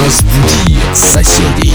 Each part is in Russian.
Разбуди соседей.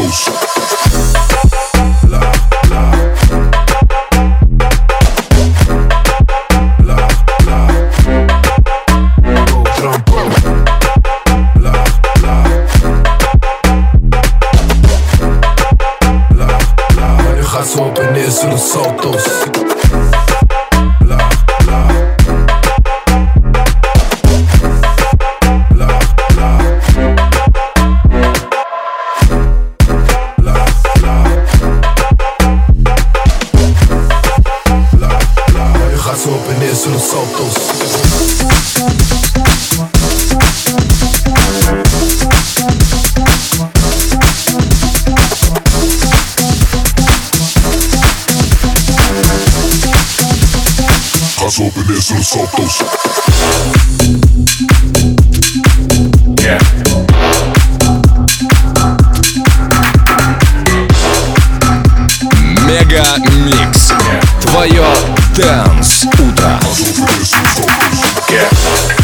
gostoso. Jóvenes los autos. Yeah. Мега Микс. Твое Дэнс Утро. Yeah.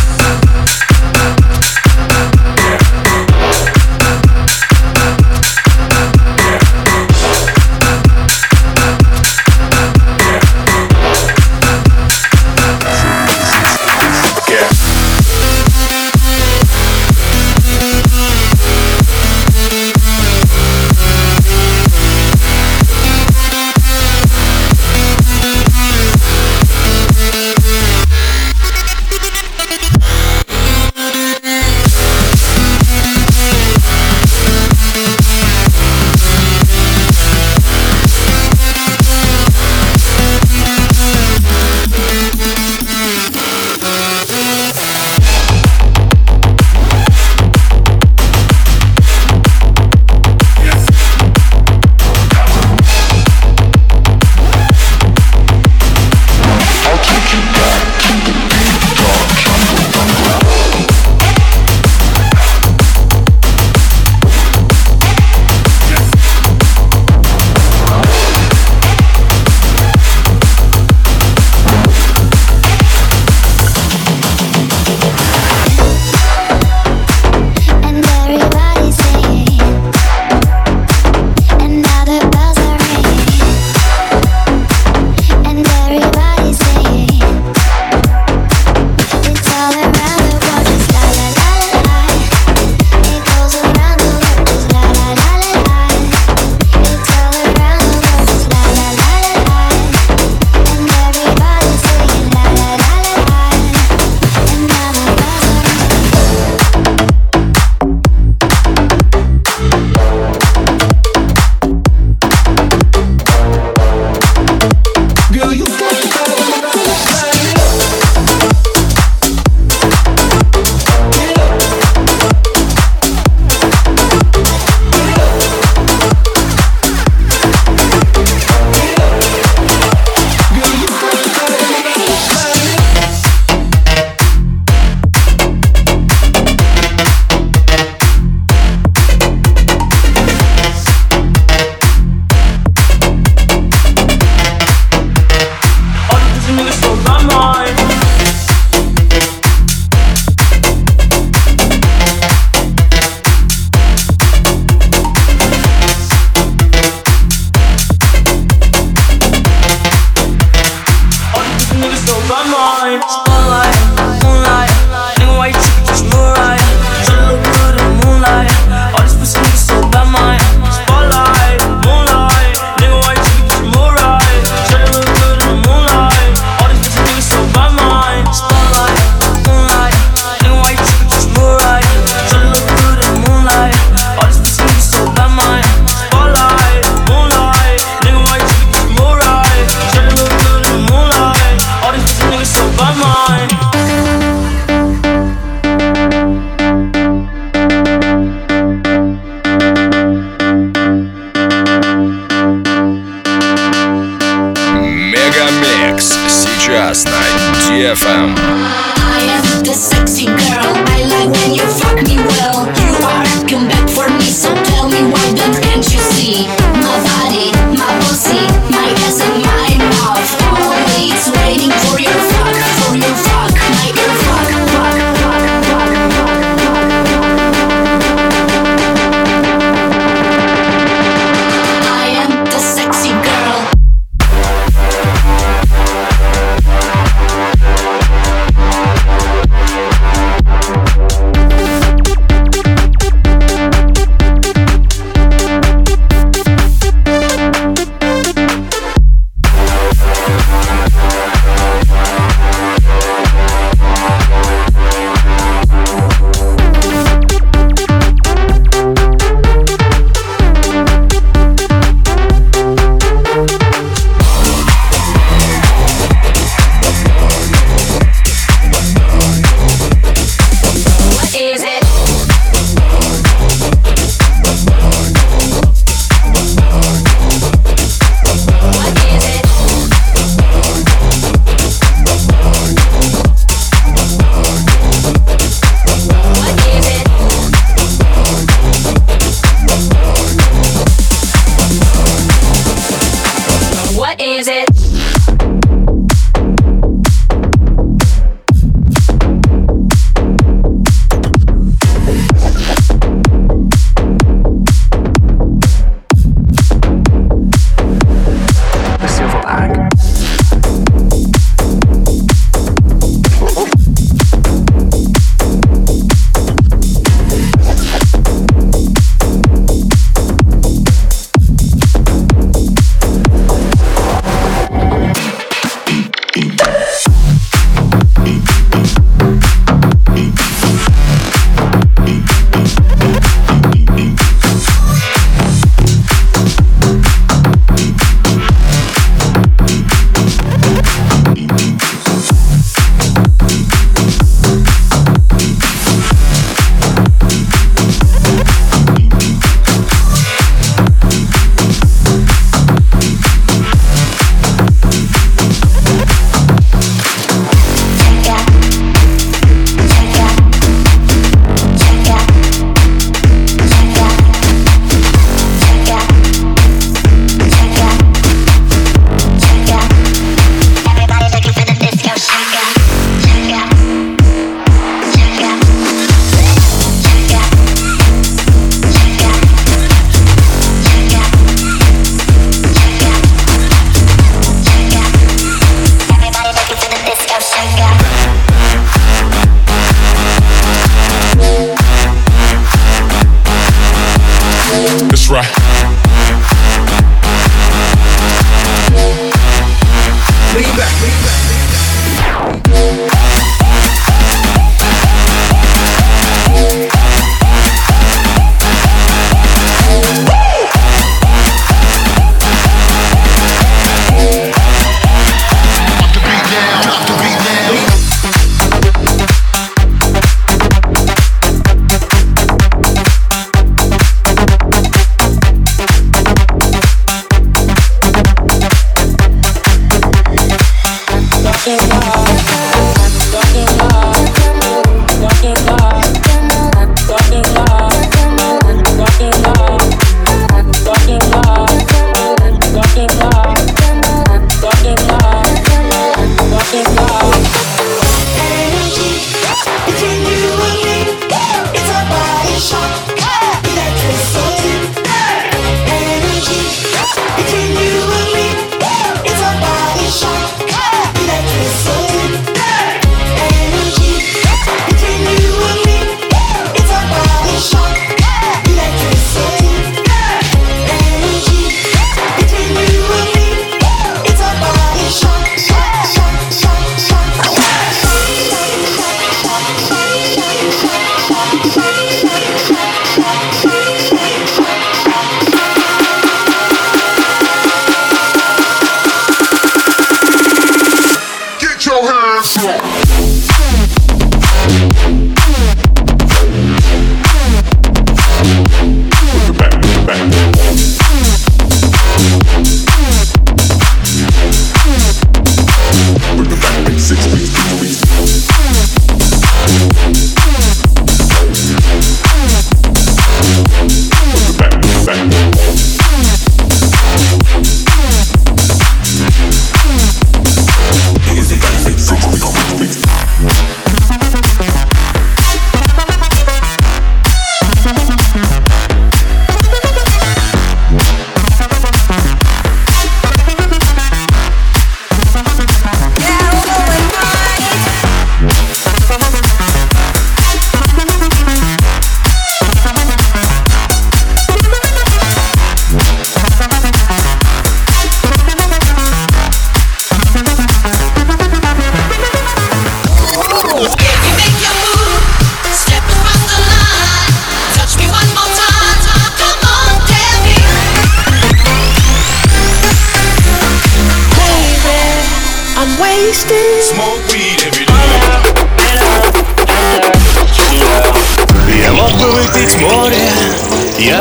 last night, GFM. I am the sexy girl. I like when you fuck me well. You are coming back for me, so tell me why the